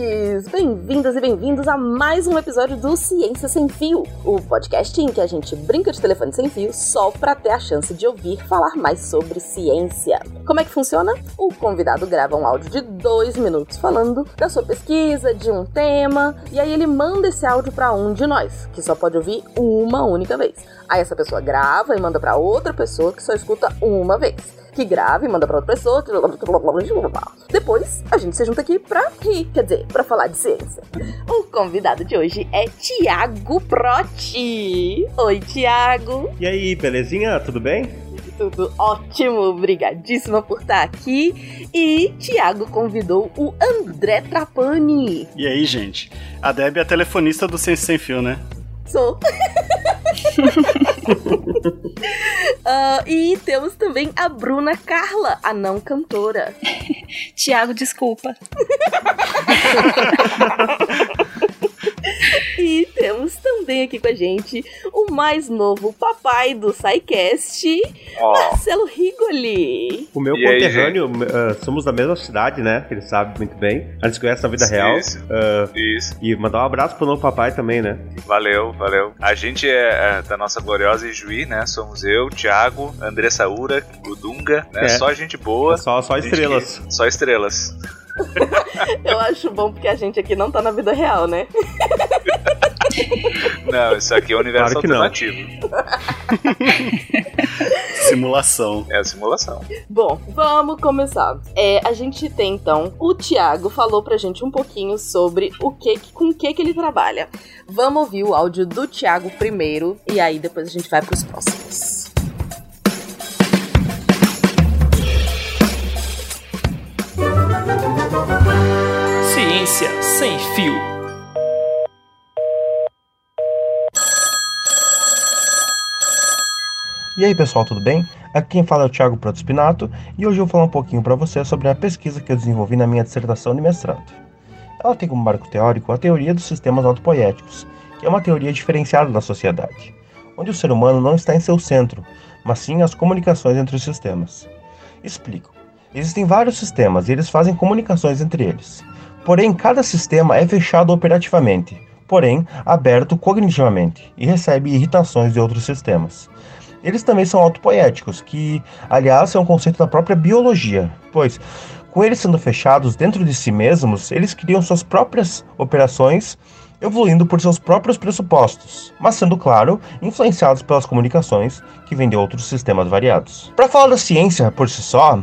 ouvintes! Bem-vindas e bem-vindos a mais um episódio do Ciência Sem Fio, o podcast em que a gente brinca de telefone sem fio só para ter a chance de ouvir falar mais sobre ciência. Como é que funciona? O convidado grava um áudio de dois minutos falando da sua pesquisa, de um tema, e aí ele manda esse áudio para um de nós, que só pode ouvir uma única vez. Aí essa pessoa grava e manda para outra pessoa que só escuta uma vez que grava e manda pra outra pessoa. Depois a gente se junta aqui pra rir, quer dizer, pra falar de ciência. O convidado de hoje é Tiago Proti. Oi, Tiago. E aí, belezinha? Tudo bem? Tudo ótimo, obrigadíssima por estar aqui. E Tiago convidou o André Trapani. E aí, gente? A Deb é a telefonista do Ciência Sem Fio, né? Sou. uh, e temos também a Bruna Carla, a não cantora. Tiago, desculpa. temos também aqui com a gente o mais novo papai do SciCast, oh. Marcelo Rigoli. O meu e conterrâneo, aí, uh, somos da mesma cidade, né? Ele sabe muito bem. A gente conhece na vida isso, real. Isso. Uh, isso. E mandar um abraço pro novo papai também, né? Valeu, valeu. A gente é, é da nossa gloriosa Ijuí, né? Somos eu, Thiago, André Saura, o Dunga, né? É. Só gente boa. É só, só estrelas. Que... Só estrelas. Eu acho bom porque a gente aqui não tá na vida real, né? Não, isso aqui é o universo claro alternativo. simulação. É a simulação. Bom, vamos começar. É, a gente tem então o Thiago falou pra gente um pouquinho sobre o que com o que que ele trabalha. Vamos ouvir o áudio do Thiago primeiro e aí depois a gente vai pros próximos. Ciência sem fio. E aí pessoal, tudo bem? Aqui quem fala é o Thiago Protospinato e hoje eu vou falar um pouquinho para você sobre a pesquisa que eu desenvolvi na minha dissertação de mestrado. Ela tem como marco teórico a teoria dos sistemas autopoéticos, que é uma teoria diferenciada da sociedade, onde o ser humano não está em seu centro, mas sim as comunicações entre os sistemas. Explico. Existem vários sistemas e eles fazem comunicações entre eles. Porém, cada sistema é fechado operativamente, porém aberto cognitivamente e recebe irritações de outros sistemas. Eles também são autopoéticos, que, aliás, é um conceito da própria biologia, pois, com eles sendo fechados dentro de si mesmos, eles criam suas próprias operações, evoluindo por seus próprios pressupostos, mas sendo, claro, influenciados pelas comunicações que vêm de outros sistemas variados. Para falar da ciência por si só,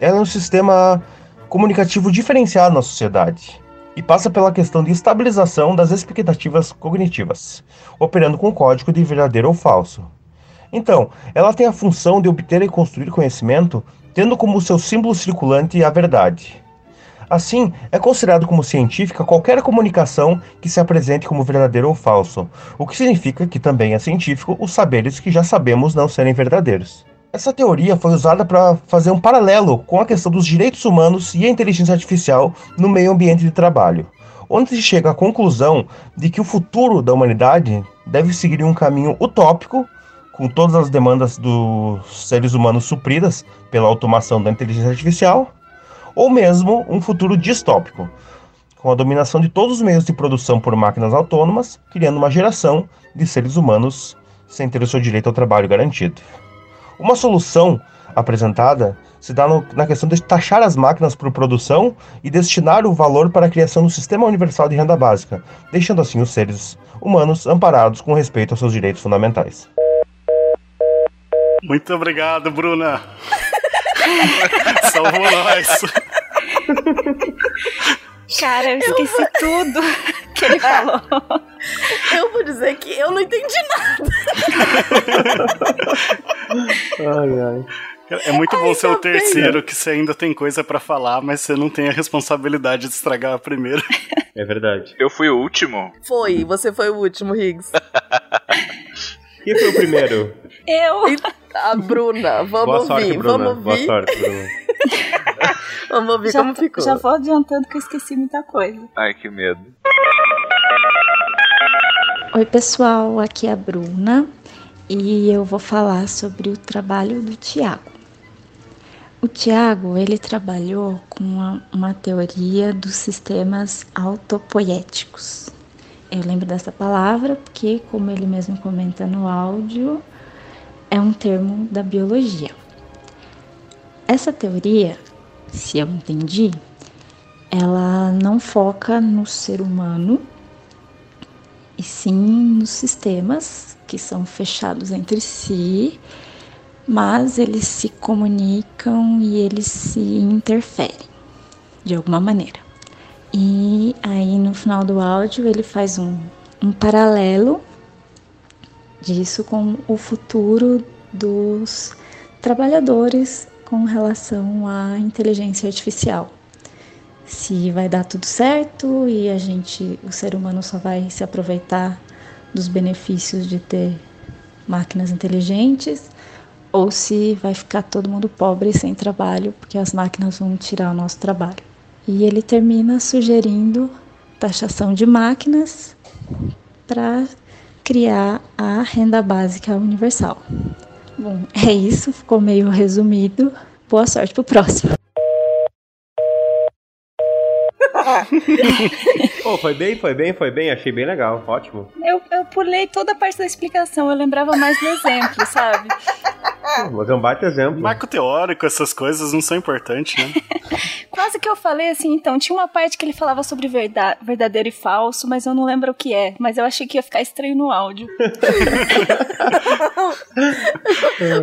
ela é um sistema comunicativo diferenciado na sociedade e passa pela questão de estabilização das expectativas cognitivas, operando com código de verdadeiro ou falso. Então, ela tem a função de obter e construir conhecimento, tendo como seu símbolo circulante a verdade. Assim, é considerado como científica qualquer comunicação que se apresente como verdadeiro ou falso, o que significa que também é científico os saberes que já sabemos não serem verdadeiros. Essa teoria foi usada para fazer um paralelo com a questão dos direitos humanos e a inteligência artificial no meio ambiente de trabalho, onde se chega à conclusão de que o futuro da humanidade deve seguir um caminho utópico, com todas as demandas dos seres humanos supridas pela automação da inteligência artificial, ou mesmo um futuro distópico, com a dominação de todos os meios de produção por máquinas autônomas, criando uma geração de seres humanos sem ter o seu direito ao trabalho garantido. Uma solução apresentada se dá no, na questão de taxar as máquinas por produção e destinar o valor para a criação do Sistema Universal de Renda Básica, deixando assim os seres humanos amparados com respeito aos seus direitos fundamentais. Muito obrigado, Bruna. Salvou nós. Cara, eu esqueci eu... tudo que ele falou. Eu vou dizer que eu não entendi nada. ai, ai. É muito bom ser o terceiro que você ainda tem coisa para falar, mas você não tem a responsabilidade de estragar a primeira. É verdade. Eu fui o último? Foi, você foi o último, Higgs. Quem foi o primeiro? Eu. A Bruna. Vamos Boa ouvir. Bruna. Vamos ouvir. Boa sorte, Bruna. Vamos ouvir já, como ficou. Já vou adiantando que eu esqueci muita coisa. Ai, que medo. Oi, pessoal. Aqui é a Bruna e eu vou falar sobre o trabalho do Tiago. O Tiago, ele trabalhou com uma, uma, teoria dos sistemas autopoéticos. Eu lembro dessa palavra porque, como ele mesmo comenta no áudio, é um termo da biologia. Essa teoria, se eu entendi, ela não foca no ser humano, e sim nos sistemas que são fechados entre si mas eles se comunicam e eles se interferem de alguma maneira. E aí no final do áudio ele faz um, um paralelo disso com o futuro dos trabalhadores com relação à inteligência artificial. Se vai dar tudo certo e a gente, o ser humano só vai se aproveitar dos benefícios de ter máquinas inteligentes ou se vai ficar todo mundo pobre sem trabalho, porque as máquinas vão tirar o nosso trabalho. E ele termina sugerindo taxação de máquinas para criar a renda básica universal. Bom, é isso, ficou meio resumido. Boa sorte pro próximo. oh, foi bem, foi bem, foi bem, achei bem legal, ótimo. Eu, eu pulei toda a parte da explicação, eu lembrava mais do exemplo, sabe? Mas é um baita exemplo. Marco teórico, essas coisas não são importantes, né? Quase que eu falei assim, então, tinha uma parte que ele falava sobre verdade, verdadeiro e falso, mas eu não lembro o que é. Mas eu achei que ia ficar estranho no áudio.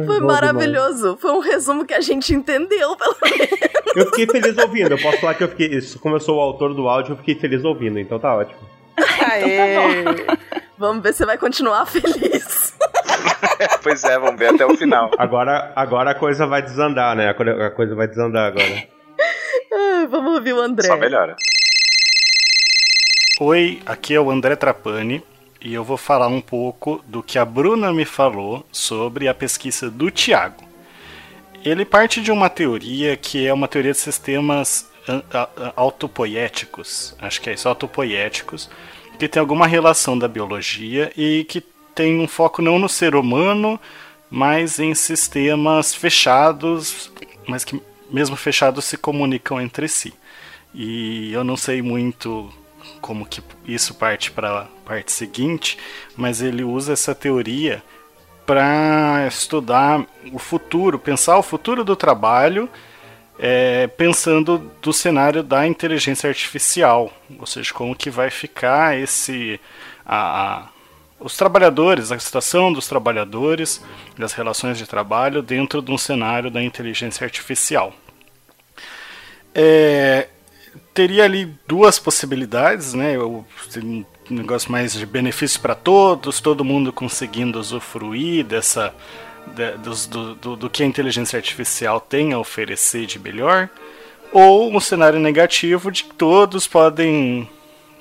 Foi maravilhoso. Foi um resumo que a gente entendeu, pelo menos. Eu fiquei feliz ouvindo. Eu posso falar que eu fiquei. Como eu sou o autor do áudio, eu fiquei feliz ouvindo, então tá ótimo. Aê! então tá Vamos ver se vai continuar feliz. Pois é, vamos ver até o final. Agora, agora a coisa vai desandar, né? A coisa vai desandar agora. vamos ouvir o André. Só melhora. Oi, aqui é o André Trapani e eu vou falar um pouco do que a Bruna me falou sobre a pesquisa do Tiago. Ele parte de uma teoria que é uma teoria de sistemas autopoéticos, acho que é isso, autopoéticos, que tem alguma relação da biologia e que tem um foco não no ser humano, mas em sistemas fechados, mas que mesmo fechados se comunicam entre si. E eu não sei muito como que isso parte para a parte seguinte, mas ele usa essa teoria para estudar o futuro, pensar o futuro do trabalho é, pensando do cenário da inteligência artificial, ou seja, como que vai ficar esse a, os trabalhadores, a situação dos trabalhadores, das relações de trabalho dentro de um cenário da inteligência artificial. É, teria ali duas possibilidades, né? um negócio mais de benefício para todos, todo mundo conseguindo usufruir dessa do, do, do que a inteligência artificial tem a oferecer de melhor, ou um cenário negativo de que todos podem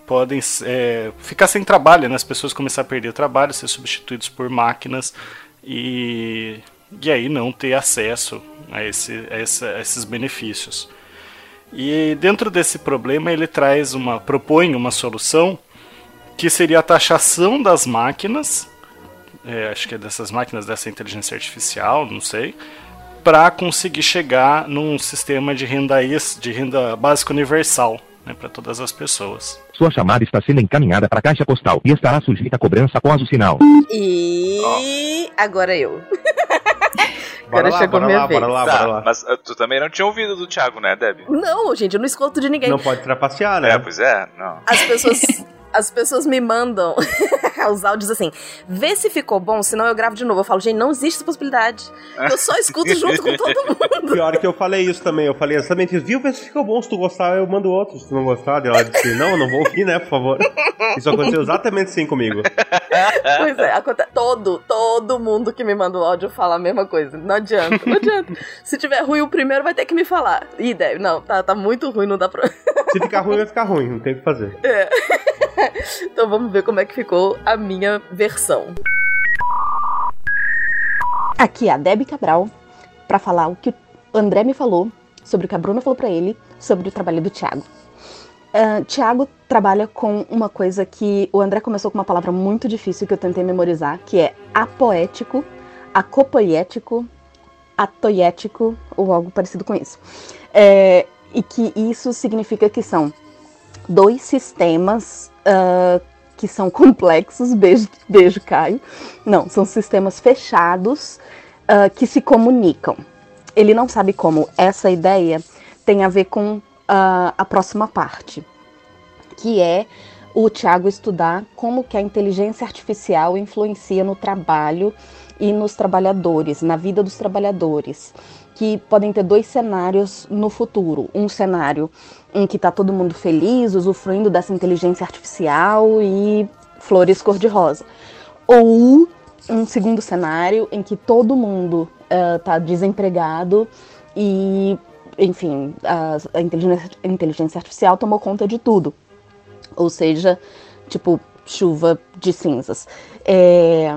podem é, ficar sem trabalho, né? as pessoas começar a perder o trabalho, ser substituídos por máquinas e, e aí não ter acesso a, esse, a, esse, a esses benefícios. E dentro desse problema ele traz uma propõe uma solução que seria a taxação das máquinas é, acho que é dessas máquinas dessa inteligência artificial, não sei, para conseguir chegar num sistema de renda de renda básica universal, né, para todas as pessoas. Sua chamada está sendo encaminhada para a caixa postal e estará sujeita a cobrança após o sinal. E oh. agora eu. Bora lá, chegou bora minha lá, vez. Bora lá, tá, bora lá. Mas uh, tu também não tinha ouvido do Thiago, né, Deb? Não, gente, eu não escuto de ninguém. Não pode trapacear, né? É, pois é, não. As pessoas as pessoas me mandam os áudios assim, vê se ficou bom, senão eu gravo de novo. Eu falo, gente, não existe essa possibilidade. Eu só escuto junto com todo mundo. Pior que eu falei isso também. Eu falei exatamente isso. Viu, vê se ficou bom. Se tu gostar, eu mando outro. Se tu não gostar, ela disse, não, não vou ouvir, né, por favor. Isso aconteceu exatamente assim comigo. Pois é, acontece. Todo, todo mundo que me manda o áudio fala a mesma coisa. Não adianta, não adianta. Se tiver ruim o primeiro, vai ter que me falar. Ih, deve, não, tá, tá muito ruim, não dá pra. Se ficar ruim, vai ficar ruim, não tem o que fazer. É. então vamos ver como é que ficou a minha versão. Aqui é a Debbie Cabral para falar o que o André me falou sobre o que a Bruna falou para ele sobre o trabalho do Thiago. Uh, Tiago trabalha com uma coisa que o André começou com uma palavra muito difícil que eu tentei memorizar, que é apoético, acopoético atoiético ou algo parecido com isso. É, e que isso significa que são dois sistemas uh, que são complexos, beijo, beijo Caio. Não, são sistemas fechados uh, que se comunicam. Ele não sabe como essa ideia tem a ver com uh, a próxima parte, que é o Tiago estudar como que a inteligência artificial influencia no trabalho e nos trabalhadores, na vida dos trabalhadores, que podem ter dois cenários no futuro. Um cenário em que está todo mundo feliz, usufruindo dessa inteligência artificial e flores cor-de-rosa. Ou um segundo cenário em que todo mundo está uh, desempregado e, enfim, a, a, inteligência, a inteligência artificial tomou conta de tudo. Ou seja, tipo, chuva de cinzas. É...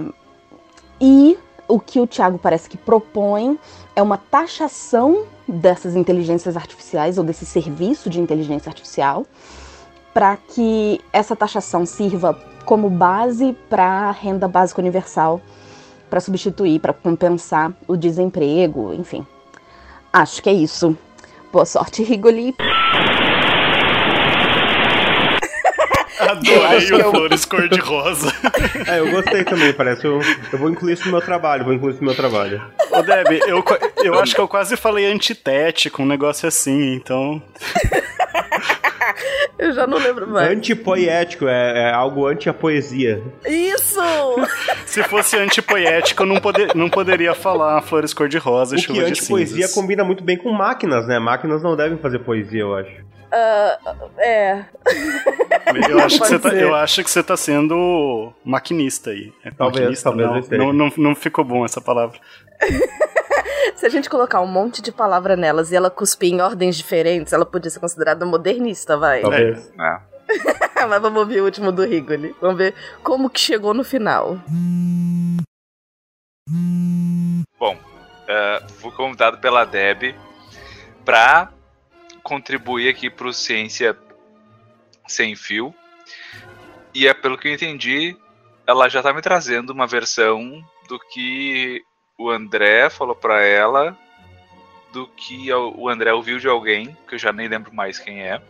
E o que o Tiago parece que propõe é uma taxação dessas inteligências artificiais ou desse serviço de inteligência artificial para que essa taxação sirva como base para a renda básica universal para substituir, para compensar o desemprego, enfim. Acho que é isso. Boa sorte, Rigoli. Adorei o eu... Flores cor-de-rosa. É, eu gostei também, parece. Eu, eu vou incluir isso no meu trabalho, vou incluir isso no meu trabalho. Ô, Deb, eu, eu acho que eu quase falei antitético, um negócio assim, então. Eu já não lembro mais. Antipoético, é, é algo anti a poesia. Isso! Se fosse antipoético, eu não, poder, não poderia falar flores cor-de-rosa e chuva de cinzas. poesia combina muito bem com máquinas, né? Máquinas não devem fazer poesia, eu acho. Uh, é. Eu acho, que você tá, eu acho que você tá sendo maquinista aí. É talvez, maquinista, talvez não, não, não, não ficou bom essa palavra. Se a gente colocar um monte de palavra nelas e ela cuspir em ordens diferentes, ela podia ser considerada modernista, vai. Talvez. É. Mas vamos ouvir o último do Rigoli. Vamos ver como que chegou no final. Bom, uh, fui convidado pela Deb para contribuir aqui para o Ciência Sem Fio. E é pelo que eu entendi, ela já está me trazendo uma versão do que o André falou para ela, do que o André ouviu de alguém, que eu já nem lembro mais quem é,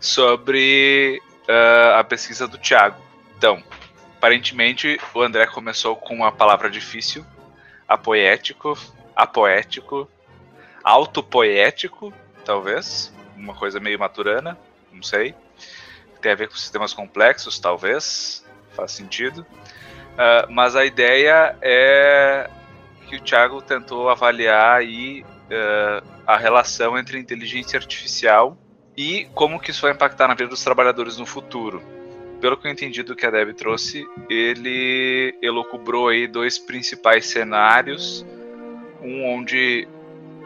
sobre uh, a pesquisa do Tiago. Então, aparentemente o André começou com uma palavra difícil, apoético, apoético, autopoético, talvez, uma coisa meio maturana, não sei. Tem a ver com sistemas complexos, talvez, faz sentido. Uh, mas a ideia é que o Thiago tentou avaliar aí uh, a relação entre inteligência artificial e como que isso vai impactar na vida dos trabalhadores no futuro. Pelo que eu entendi do que a Deb trouxe, ele elucubrou aí dois principais cenários, um onde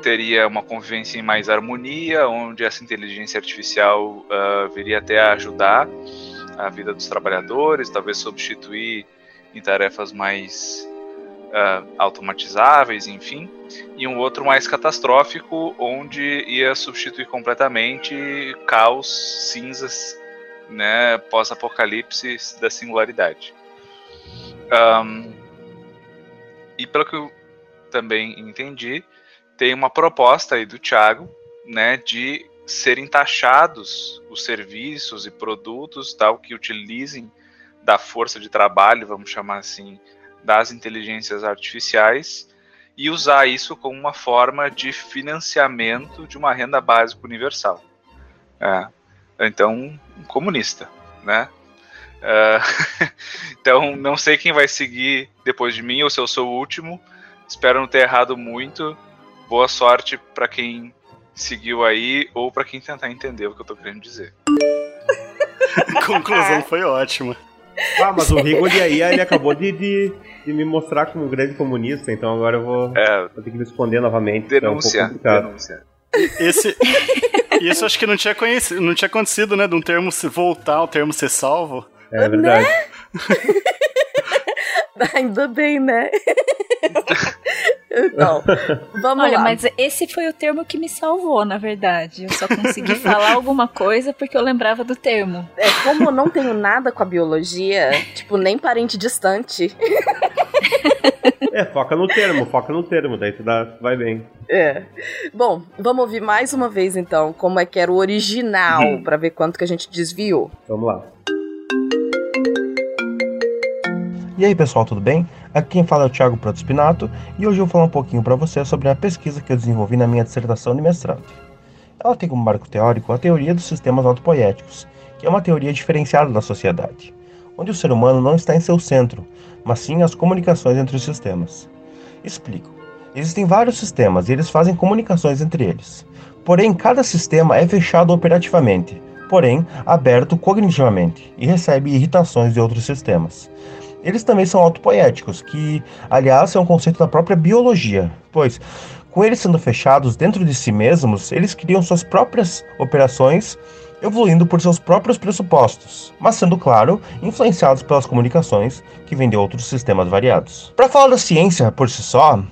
teria uma convivência em mais harmonia, onde essa inteligência artificial uh, viria até a ajudar a vida dos trabalhadores, talvez substituir em tarefas mais uh, automatizáveis, enfim, e um outro mais catastrófico, onde ia substituir completamente caos, cinzas, né, pós-apocalipse da singularidade. Um, e pelo que eu também entendi, tem uma proposta aí do Thiago, né, de serem taxados os serviços e produtos tal que utilizem da força de trabalho, vamos chamar assim, das inteligências artificiais e usar isso como uma forma de financiamento de uma renda básica universal. É. Então, um comunista, né? Uh, então, não sei quem vai seguir depois de mim ou se eu sou o último. Espero não ter errado muito boa sorte para quem seguiu aí ou para quem tentar entender o que eu tô querendo dizer. Conclusão foi ótima. Ah, mas o Rigoli aí, ele acabou de, de, de, me mostrar como um grande comunista, então agora eu vou, é, vou ter que me esconder novamente. Denúncia, é um denúncia. Esse, isso acho que não tinha, conhecido, não tinha acontecido, né? De um termo se voltar, o termo ser salvo. É verdade. Né? Ainda bem, né? Então, vamos Olha, lá. mas esse foi o termo que me salvou, na verdade. Eu só consegui falar alguma coisa porque eu lembrava do termo. É, como eu não tenho nada com a biologia, tipo, nem parente distante. É, foca no termo, foca no termo, daí tu dá, vai bem. É. Bom, vamos ouvir mais uma vez então como é que era o original, Uhum. pra ver quanto que a gente desviou. Vamos lá. E aí pessoal, tudo bem? Aqui quem fala é o Thiago Proto Spinato e hoje eu vou falar um pouquinho para você sobre a pesquisa que eu desenvolvi na minha dissertação de mestrado. Ela tem como marco teórico a teoria dos sistemas autopoéticos, que é uma teoria diferenciada da sociedade, onde o ser humano não está em seu centro, mas sim as comunicações entre os sistemas. Explico. Existem vários sistemas e eles fazem comunicações entre eles. Porém, cada sistema é fechado operativamente, porém aberto cognitivamente e recebe irritações de outros sistemas. Eles também são autopoéticos, que, aliás, é um conceito da própria biologia, pois, com eles sendo fechados dentro de si mesmos, eles criam suas próprias operações, evoluindo por seus próprios pressupostos, mas sendo, claro, influenciados pelas comunicações que vêm de outros sistemas variados. Para falar da ciência por si só,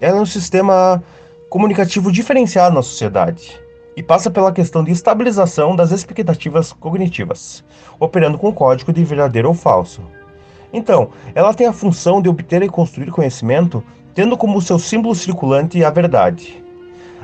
ela é um sistema comunicativo diferenciado na sociedade e passa pela questão de estabilização das expectativas cognitivas, operando com o código de verdadeiro ou falso. Então, ela tem a função de obter e construir conhecimento, tendo como seu símbolo circulante a verdade.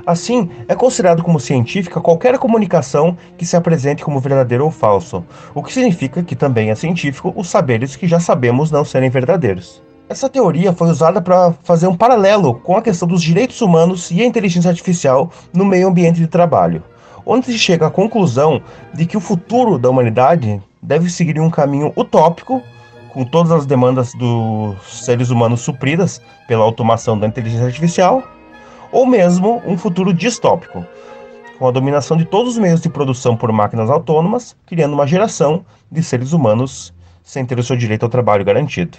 Assim, é considerado como científica qualquer comunicação que se apresente como verdadeiro ou falso, o que significa que também é científico os saberes que já sabemos não serem verdadeiros. Essa teoria foi usada para fazer um paralelo com a questão dos direitos humanos e a inteligência artificial no meio ambiente de trabalho, onde se chega à conclusão de que o futuro da humanidade deve seguir um caminho utópico com todas as demandas dos seres humanos supridas pela automação da inteligência artificial, ou mesmo um futuro distópico, com a dominação de todos os meios de produção por máquinas autônomas, criando uma geração de seres humanos sem ter o seu direito ao trabalho garantido.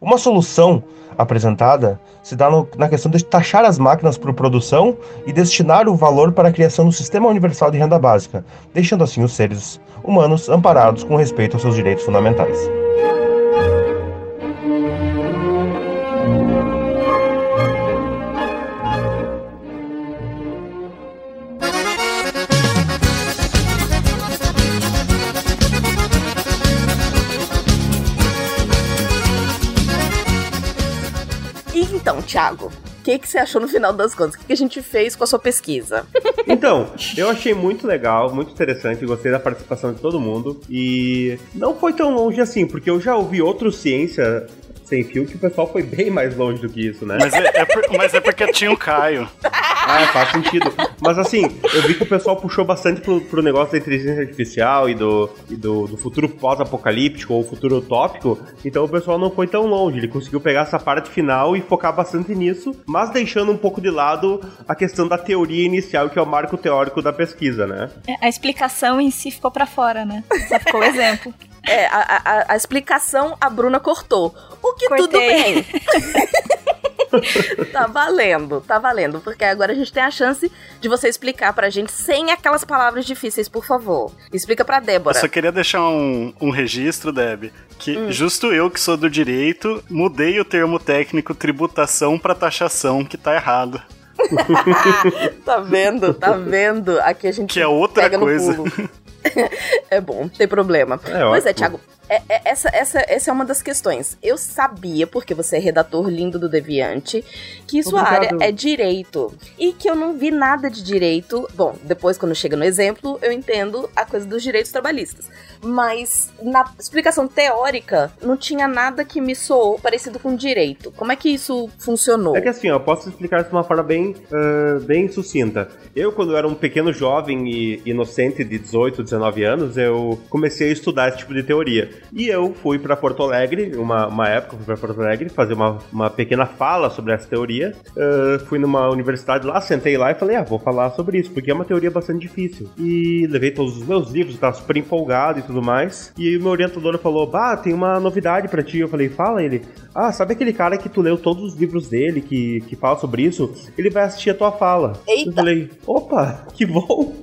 Uma solução apresentada se dá no, na questão de taxar as máquinas por produção e destinar o valor para a criação do Sistema Universal de Renda Básica, deixando assim os seres humanos amparados com respeito aos seus direitos fundamentais. O que, que você achou no final das contas? O que, que a gente fez com a sua pesquisa? Então, eu achei muito legal, muito interessante, gostei da participação de todo mundo e não foi tão longe assim, porque eu já ouvi outro ciência sem fio que o pessoal foi bem mais longe do que isso, né? Mas é, é por- mas é porque tinha o Caio. Ah, faz sentido. Mas assim, eu vi que o pessoal puxou bastante pro, pro negócio da inteligência artificial e do, e do, do futuro pós-apocalíptico ou futuro utópico, então o pessoal não foi tão longe. Ele conseguiu pegar essa parte final e focar bastante nisso, mas deixando um pouco de lado a questão da teoria inicial, que é o marco teórico da pesquisa, né? A explicação em si ficou pra fora, né? Só ficou o exemplo. É, a, a- a explicação a Bruna cortou. Que tudo Cortei. bem. tá valendo, tá valendo. Porque agora a gente tem a chance de você explicar pra gente sem aquelas palavras difíceis, por favor. Explica pra Eu Débora. só queria deixar um, um registro, Deb, que justo eu que sou do direito, mudei o termo técnico tributação pra taxação, que tá errado. tá vendo, tá vendo? Aqui a gente Que é outra pega no coisa. é bom, não tem problema. É pois é. Thiago. é- é- essa, essa, essa é uma das questões. Eu sabia, porque você é redator lindo do Deviante, que sua Obrigado. área é direito. E que eu não vi nada de direito. Bom, depois, quando chega no exemplo, eu entendo a coisa dos direitos trabalhistas. Mas na explicação teórica, não tinha nada que me soou parecido com direito. Como é que isso funcionou? É que assim, eu posso explicar isso de uma forma bem, ah, bem sucinta. Eu, quando eu era um pequeno jovem e inocente de 18, 19 anos, eu comecei a estudar esse tipo de teoria. E eu fui para Porto Alegre, uma, uma época, fui para Porto Alegre fazer uma, uma pequena fala sobre essa teoria. Ah, fui numa universidade lá, sentei lá e falei, ah, vou falar sobre isso, porque é uma teoria bastante difícil. E levei todos os meus livros, tava super empolgado e tudo mais. E aí o meu orientador falou, bah, tem uma novidade para ti. Eu falei, fala ele. Ah, sabe aquele cara que tu leu todos os livros dele, que, que fala sobre isso? Ele vai assistir a tua fala. Eita. Eu falei, opa, que bom.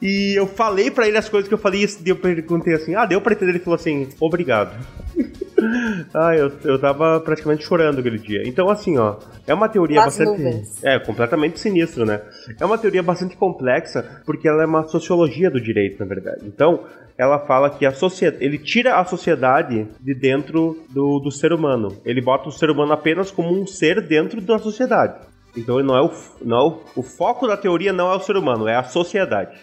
E eu falei pra ele as coisas que eu falei e eu perguntei assim, ah, deu pra entender? Ele falou assim, obrigado. ah, eu, eu tava praticamente chorando aquele dia. Então, assim, ó, é uma teoria bastante. nuvens. É, completamente sinistro, né? É uma teoria bastante complexa, porque ela é uma sociologia do direito, na verdade. Então, ela fala que a sociedade. Ele tira a sociedade de dentro do, do ser humano. Ele bota o ser humano apenas como um ser dentro da sociedade. Então não é o, não é o, o foco da teoria não é o ser humano, é a sociedade.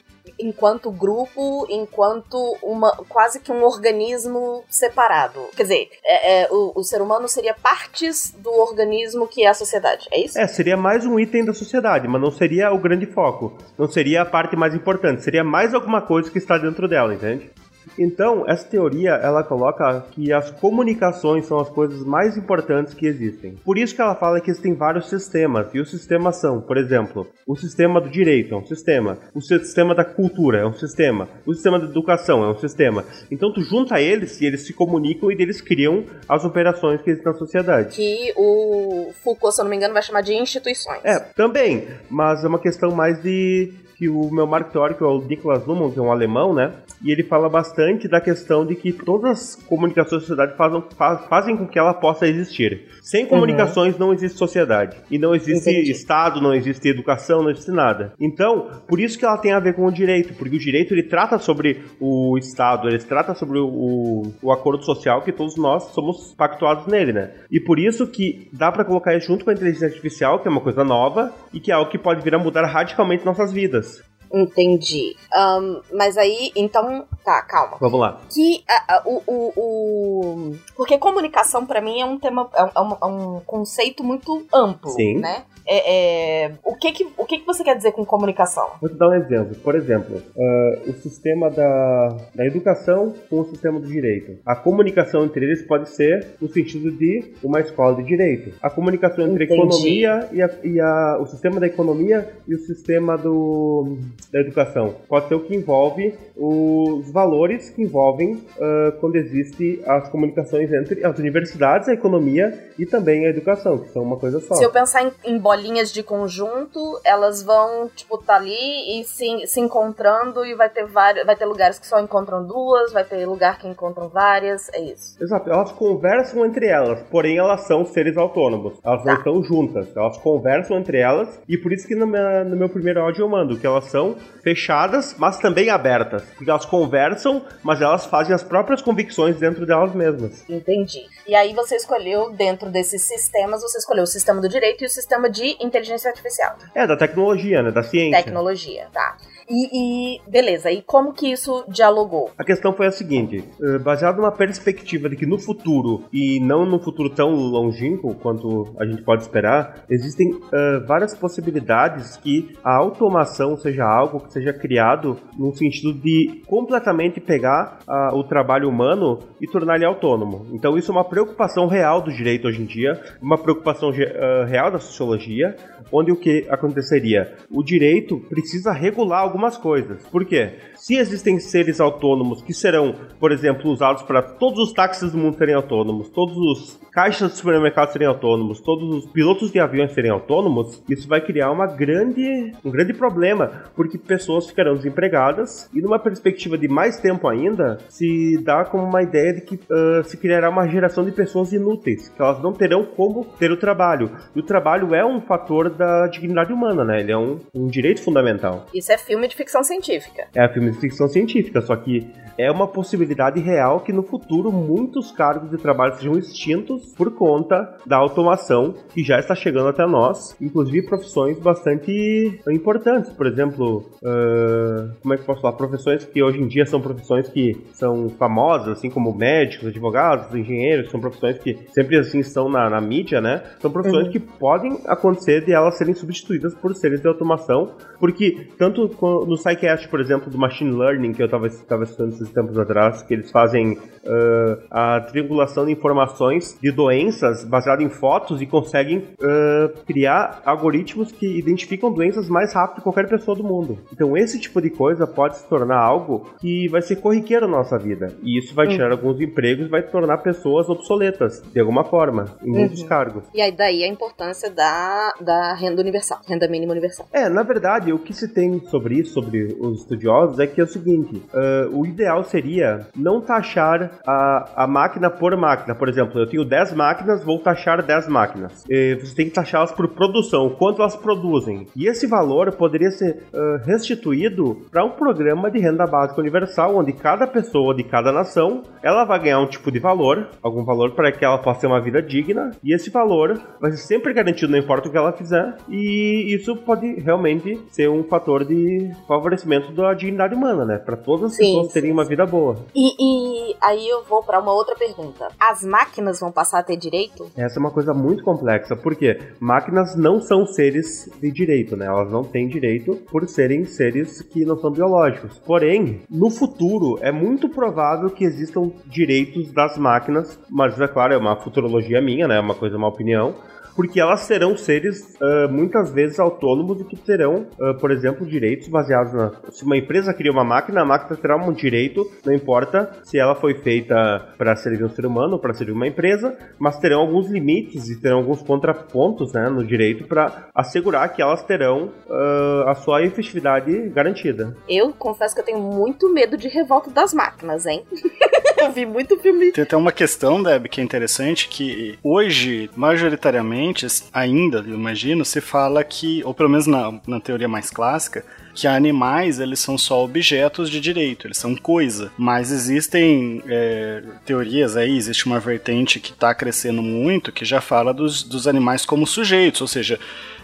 Enquanto grupo, enquanto uma quase que um organismo separado. Quer dizer, é- é, o, o ser humano seria partes do organismo que é a sociedade, é isso? É, seria mais um item da sociedade, mas não seria o grande foco. Não seria a parte mais importante, seria mais alguma coisa que está dentro dela, entende? Então, essa teoria, ela coloca que as comunicações são as coisas mais importantes que existem. Por isso que ela fala que existem vários sistemas, e os sistemas são, por exemplo, o sistema do direito é um sistema, o sistema da cultura é um sistema, o sistema da educação é um sistema. Então, tu junta eles e eles se comunicam e eles criam as operações que existem na sociedade. Que o Foucault, se eu não me engano, vai chamar de instituições. É, também, mas é uma questão mais de que o meu marco teórico é o Niklas Luhmann, que é um alemão, né? E ele fala bastante da questão de que todas as comunicações da sociedade fazem, fa- fazem com que ela possa existir. Sem comunicações não existe sociedade. E não existe Entendi. Estado, não existe educação, não existe nada. Então, por isso que ela tem a ver com o direito, porque o direito ele trata sobre o Estado, ele trata sobre o, o acordo social que todos nós somos pactuados nele, né? E por isso que dá pra colocar isso junto com a inteligência artificial, que é uma coisa nova e que é algo que pode vir a mudar radicalmente nossas vidas. Entendi. Ahn, mas aí, então. Tá, calma. Vamos lá. que a- a- o, o, o- porque comunicação pra mim é um tema é um, é um- é um conceito muito amplo Sim. né É, é, o que que o que que você quer dizer com comunicação Vou te dar um exemplo. Por exemplo, ah, o sistema da, da educação com o sistema do direito. A comunicação entre eles pode ser no sentido de uma escola de direito. A comunicação entre Entendi. a economia e, a, e a- o sistema da economia e o sistema do, da educação. Pode ser o que envolve os valores que envolvem ah, quando existe as comunicações entre as universidades, a economia e também a educação, que são uma coisa só. se eu pensar em, em bolinhas de conjunto elas vão tipo tá ali e se, se encontrando e vai ter vários vai ter lugares que só encontram duas vai ter lugar que encontram várias é isso Exato, elas conversam entre elas, porém elas são seres autônomos. Elas não Tá. estão juntas, elas conversam entre elas, e por isso que no meu, no meu primeiro áudio eu mando que elas são fechadas, mas também abertas. Porque elas conversam, mas elas fazem as próprias convicções dentro delas mesmas. Entendi. E aí você escolheu, dentro desses sistemas, você escolheu o sistema do direito e o sistema de inteligência artificial. É, da tecnologia, né? Da ciência. Tecnologia, tá. E, e beleza, e como que isso dialogou? A questão foi a seguinte: eh, baseado numa perspectiva de que no futuro, e não num futuro tão longínquo quanto a gente pode esperar, existem eh, várias possibilidades que a automação seja algo que seja criado no sentido de completamente pegar ah, o trabalho humano e tornar ele autônomo. Então, isso é uma preocupação real do direito hoje em dia, uma preocupação ah, real da sociologia, onde o que aconteceria? O direito precisa regular algumas coisas. Por quê? Se existem seres autônomos que serão, por exemplo, usados para todos os táxis do mundo serem autônomos, todos os caixas de supermercado serem autônomos, todos os pilotos de aviões serem autônomos, isso vai criar uma grande, um grande problema, porque pessoas ficarão desempregadas e numa perspectiva de mais tempo ainda, se dá como uma ideia de que ah, se criará uma geração de pessoas inúteis, que elas não terão como ter o trabalho. E o trabalho é um fator da dignidade humana, né? Ele é um, um direito fundamental. Isso é filme de ficção científica. É filme de ficção científica, só que é uma possibilidade real que no futuro muitos cargos de trabalho sejam extintos por conta da automação que já está chegando até nós, inclusive profissões bastante importantes, por exemplo, ah, como é que posso falar? Profissões que hoje em dia são profissões que são famosas, assim como médicos, advogados, engenheiros, são profissões que sempre assim estão na, na mídia, né? São profissões que podem acontecer de elas serem substituídas por seres de automação, porque tanto no SciCast, por exemplo, do Machine Learning, que eu estava estudando esses tempos atrás, que eles fazem ah, a triangulação de informações de doenças baseado em fotos e conseguem ah, criar algoritmos que identificam doenças mais rápido que qualquer pessoa do mundo. Então esse tipo de coisa pode se tornar algo que vai ser corriqueiro na nossa vida. E isso vai tirar alguns empregos e vai tornar pessoas obsoletas, de alguma forma, em muitos cargos. E aí daí a importância da, da renda universal, renda mínima universal. É, na verdade, o que se tem sobre li sobre os estudiosos é que é o seguinte: uh, o ideal seria não taxar a, a máquina por máquina. Por exemplo, eu tenho 10 máquinas, vou taxar 10 máquinas. E você tem que taxá-las por produção, quanto elas produzem. E esse valor poderia ser uh, restituído para um programa de renda básica universal, onde cada pessoa de cada nação ela vai ganhar um tipo de valor, algum valor para que ela possa ter uma vida digna, e esse valor vai ser sempre garantido, não importa o que ela fizer, e isso pode realmente ser um fator de favorecimento da dignidade humana, né? Para todas as Sim, pessoas sim, terem uma vida boa. E, e aí eu vou pra uma outra pergunta. As máquinas vão passar a ter direito? Essa é uma coisa muito complexa, porque máquinas não são seres de direito, né? Elas não têm direito por serem seres que não são biológicos. Porém, no futuro, é muito provável que existam direitos das máquinas, mas é claro, é uma futurologia minha, né? É uma coisa, uma opinião porque elas serão seres uh, muitas vezes autônomos e que terão, uh, por exemplo, direitos baseados na. Se uma empresa cria uma máquina, a máquina terá um direito, não importa se ela foi feita para servir um ser humano ou para servir uma empresa, mas terão alguns limites e terão alguns contrapontos né, no direito para assegurar que elas terão uh, a sua efetividade garantida. Eu confesso que eu tenho muito medo de revolta das máquinas, hein? eu vi muito filme. Tem até uma questão, Deb, que é interessante, que hoje, majoritariamente, ainda, eu imagino, se fala que, ou pelo menos na, na teoria mais clássica, que animais eles são só objetos de direito, eles são coisa. Mas existem é, teorias aí, existe uma vertente que está crescendo muito que já fala dos, dos animais como sujeitos, ou seja,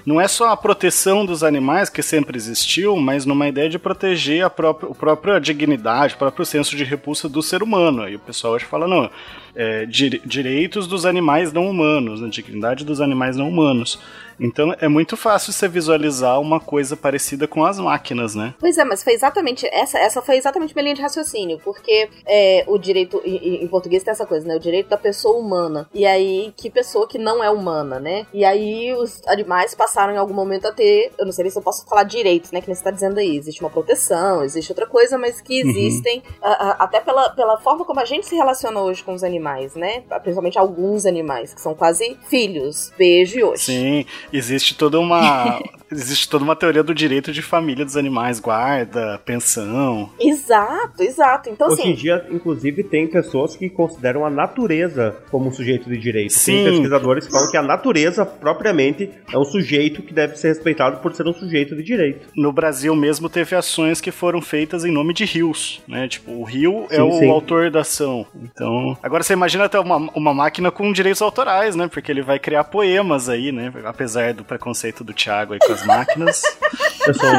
não é só a proteção dos animais que sempre existiu, mas numa ideia de proteger a própria, a própria dignidade, o próprio senso de repulsa do ser humano. E o pessoal hoje fala, não, é, direitos dos animais não humanos, né, dignidade dos animais não humanos. Então é muito fácil você visualizar uma coisa parecida com as máquinas, né? Pois é, mas foi exatamente essa, essa foi exatamente minha linha de raciocínio, porque é, o direito em, em, português tem essa coisa, né? O direito da pessoa humana. E aí que pessoa que não é humana, né? E aí os animais passaram em algum momento a ter, eu não sei se eu posso falar direitos, né? Que nem você tá dizendo aí, existe uma proteção, existe outra coisa, mas que Uhum. existem a- a- até pela, pela forma como a gente se relaciona hoje com os animais, né? Principalmente alguns animais que são quase filhos. Beijo e hoje. Sim, existe toda uma existe toda uma teoria do direito de família dos animais, guarda, pensão. Exato, exato. Então, Hoje em assim, dia, inclusive, tem pessoas que consideram a natureza como um sujeito de direito. Sim. Tem pesquisadores que falam que a natureza, propriamente, é um sujeito que deve ser respeitado por ser um sujeito de direito. No Brasil mesmo teve ações que foram feitas em nome de rios, né? Tipo, o rio é Sim, o sim. autor da ação. Então, agora você imagina até uma, uma máquina com direitos autorais, né? Porque ele vai criar poemas aí, né? Apesar do preconceito do Thiago aí com as máquinas. Eu sou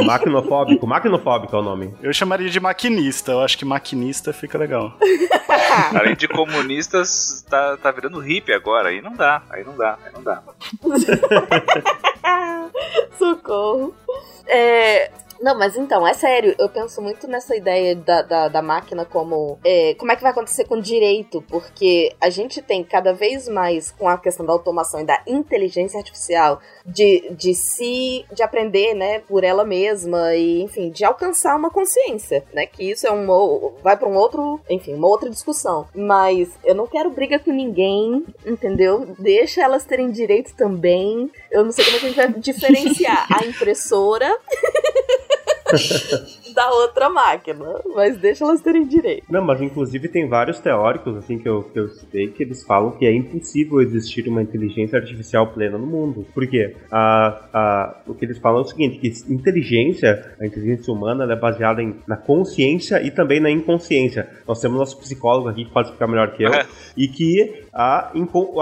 um maquinofóbico. Maquinofóbico é o nome. Eu chamaria de maquinista. Eu acho que maquinista fica legal. Além de comunistas, tá, tá virando hippie agora. Aí não dá, aí não dá, aí não dá. Socorro. É. Não, mas então, é sério, eu penso muito nessa ideia da, da, da máquina como. é, como é que vai acontecer com direito? Porque a gente tem cada vez mais, com a questão da automação e da inteligência artificial, de, de se. de aprender, né, por ela mesma e, enfim, de alcançar uma consciência, né? Que isso é um. o- vai pra um outro. enfim, uma outra discussão. Mas eu não quero briga com ninguém, entendeu? Deixa elas terem direito também. Eu não sei como é que a gente vai diferenciar a impressora da outra máquina, mas deixa elas terem direito. Não, mas inclusive tem vários teóricos, assim, que eu, que eu citei, que eles falam que é impossível existir uma inteligência artificial plena no mundo. Por quê? A, a, o que eles falam é o seguinte, que inteligência, a inteligência humana, ela é baseada em, na consciência e também na inconsciência. Nós temos nosso psicólogo aqui que pode explicar melhor que eu, e que a,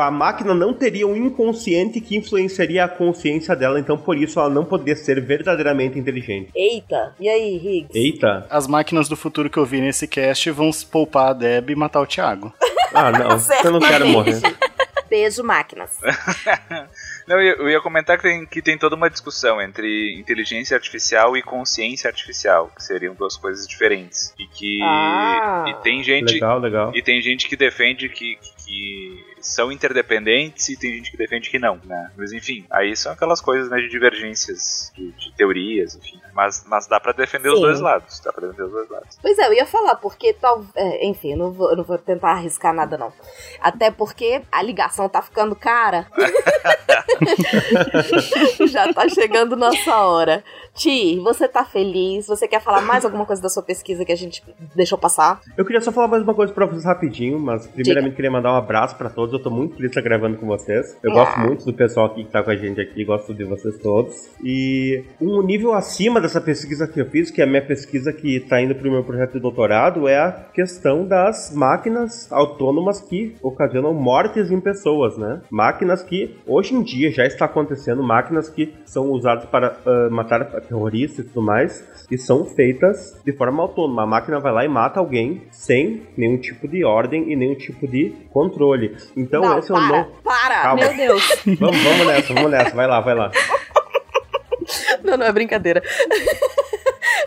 a máquina não teria um inconsciente que influenciaria a consciência dela, então por isso ela não poderia ser verdadeiramente inteligente. Eita, e aí, Higgs? Eita! As máquinas do futuro que eu vi nesse cast vão se poupar a Deb e matar o Thiago. Ah, não, eu não quero morrer. Beijo, máquinas. Não, eu ia, eu ia comentar que tem, que tem toda uma discussão entre inteligência artificial e consciência artificial, que seriam duas coisas diferentes. E que. Ah. e tem gente. Legal, legal. E tem gente que defende que, que, que são interdependentes e tem gente que defende que não, né? Mas enfim, aí são aquelas coisas né, de divergências de, de teorias, enfim. Mas, mas dá pra defender os Sim. dois lados. Dá pra defender os dois lados. Pois é, eu ia falar, porque tal. é, enfim, eu não, vou, não vou tentar arriscar nada, não. Até porque a ligação tá ficando cara. Já tá chegando nossa hora. Ti, você tá feliz? Você quer falar mais alguma coisa da sua pesquisa que a gente deixou passar? Eu queria só falar mais uma coisa pra vocês rapidinho, mas primeiramente queria mandar um abraço pra todos. Eu tô muito feliz de estar gravando com vocês. Eu Ah. gosto muito do pessoal aqui que tá com a gente aqui, gosto de vocês todos. E um nível acima dessa pesquisa que eu fiz, que é a minha pesquisa que tá indo pro meu projeto de doutorado, é a questão das máquinas autônomas que ocasionam mortes em pessoas, né? Máquinas que hoje em dia já está acontecendo, máquinas que são usadas para ah, matar terroristas e tudo mais, e são feitas de forma autônoma. A máquina vai lá e mata alguém sem nenhum tipo de ordem e nenhum tipo de controle. Então não, esse é o para, novo. para! Calma. Meu Deus. Vamos, vamos nessa, vamos nessa, vai lá, vai lá. Não, não, é brincadeira.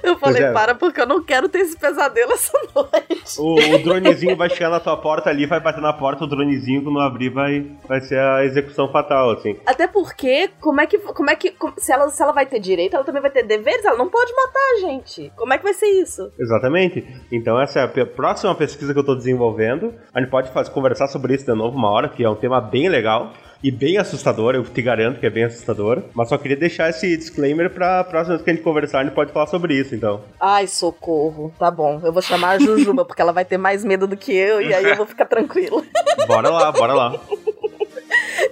Eu falei, é. para, porque eu não quero ter esse pesadelo essa noite. O, o dronezinho vai chegar na tua porta ali, vai bater na porta, o dronezinho, quando abrir, vai, vai ser a execução fatal, assim. Até porque, como é que. Como é que. se, ela, se ela vai ter direito, ela também vai ter deveres, ela não pode matar a gente. Como é que vai ser isso? Exatamente. Então essa é a próxima pesquisa que eu tô desenvolvendo. A gente pode fazer, conversar sobre isso de novo uma hora, que é um tema bem legal. E bem assustador, eu te garanto que é bem assustador. Mas só queria deixar esse disclaimer pra próxima vez que a gente conversar, a gente pode falar sobre isso, então. Ai, socorro. Tá bom. Eu vou chamar a Jujuba, porque ela vai ter mais medo do que eu, e aí eu vou ficar tranquila. Bora lá, bora lá.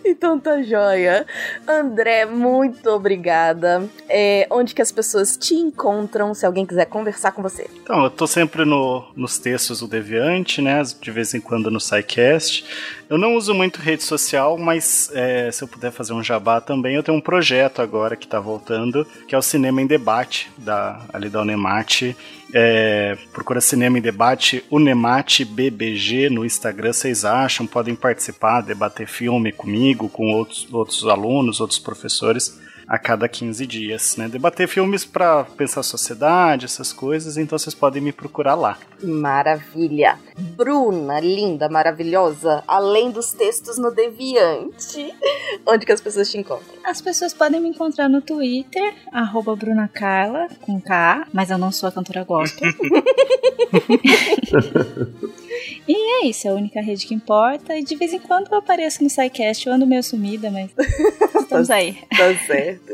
Então tá joia. André, muito obrigada. É, onde que as pessoas te encontram, se alguém quiser conversar com você? Então, eu tô sempre no, nos textos do Deviante, né? De vez em quando no SciCast. Eu não uso muito rede social, mas é, se eu puder fazer um jabá também, eu tenho um projeto agora que tá voltando, que é o Cinema em Debate, da, ali da Unemate. É, procura Cinema em Debate, Unemate BBG no Instagram, vocês acham, podem participar, debater filme comigo, com outros, outros alunos, outros professores a cada 15 dias, né? Debater filmes para pensar a sociedade, essas coisas, então vocês podem me procurar lá. Maravilha. Bruna, linda, maravilhosa, além dos textos no Deviante, onde que as pessoas te encontram? As pessoas podem me encontrar no Twitter, arroba Bruna Carla, com K, mas eu não sou a cantora gospel. e é isso, é a única rede que importa. E de vez em quando eu apareço no SciCast, eu ando meio sumida, mas estamos aí. Tá certo.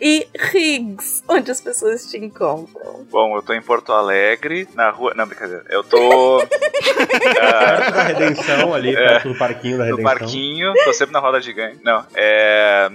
E Riggs, onde as pessoas te encontram? Bom, eu tô em Porto Alegre, na rua. Não, brincadeira. Eu tô. Perto da redenção ali, perto do parquinho da no redenção. parquinho, tô sempre na roda gigante. Não, é.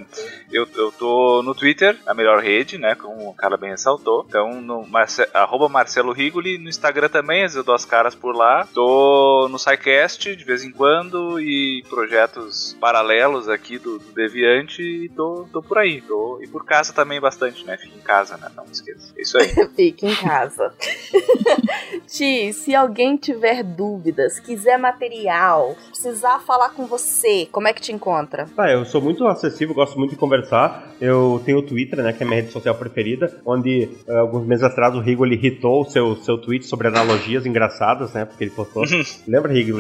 Eu, eu tô no Twitter, a melhor rede, né? Como o cara bem ressaltou. Então, no Marce, arroba Marcelo Rigoli, no Instagram também, às vezes eu dou as caras por lá. Tô no SciCast de vez em quando e projetos paralelos aqui do, do Deviante e tô, tô por aí. Tô, e por casa também bastante, né? Fica em casa, né? Não esqueça. É isso aí. Fique em casa. Ti, se alguém tiver dúvidas, quiser material, precisar falar com você, como é que te encontra? Ah, eu sou muito acessível, gosto muito de conversar. Eu tenho o Twitter, né, que é a minha rede social preferida, onde eh, alguns meses atrás o Rigo ele hitou o seu, seu tweet sobre analogias engraçadas, né, porque ele postou. Lembra, Rigo?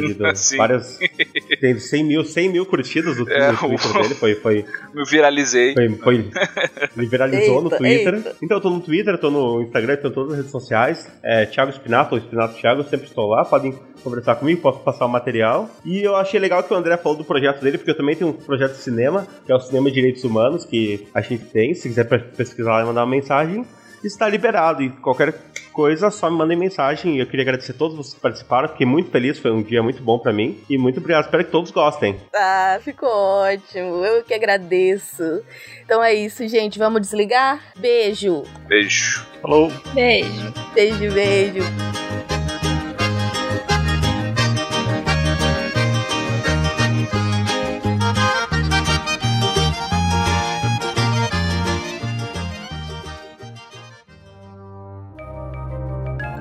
Várias. Teve 100 mil, 100 mil curtidas do, É, Twitter dele, foi, foi, Me viralizei. foi, foi- Ele viralizou no Eita, Twitter. eita. Então eu tô no Twitter, tô no Instagram, tô em todas as redes sociais. É, Thiago Spinato, ou Spinato Thiago, eu sempre estou lá, podem conversar comigo, posso passar o material. E eu achei legal que o André falou do projeto dele, porque eu também tenho um projeto de cinema, que é o Cinema de Direitos Humanos, que a gente tem. Se quiser pe- pesquisar lá e mandar uma mensagem, está liberado. E qualquer coisa, só me mandem mensagem. E eu queria agradecer a todos vocês que participaram, fiquei muito feliz, foi um dia muito bom pra mim. E muito obrigado, espero que todos gostem. Ah, ficou ótimo. Eu que agradeço. Então é isso, gente. Vamos desligar? Beijo. Beijo. Falou! Beijo. Beijo, beijo.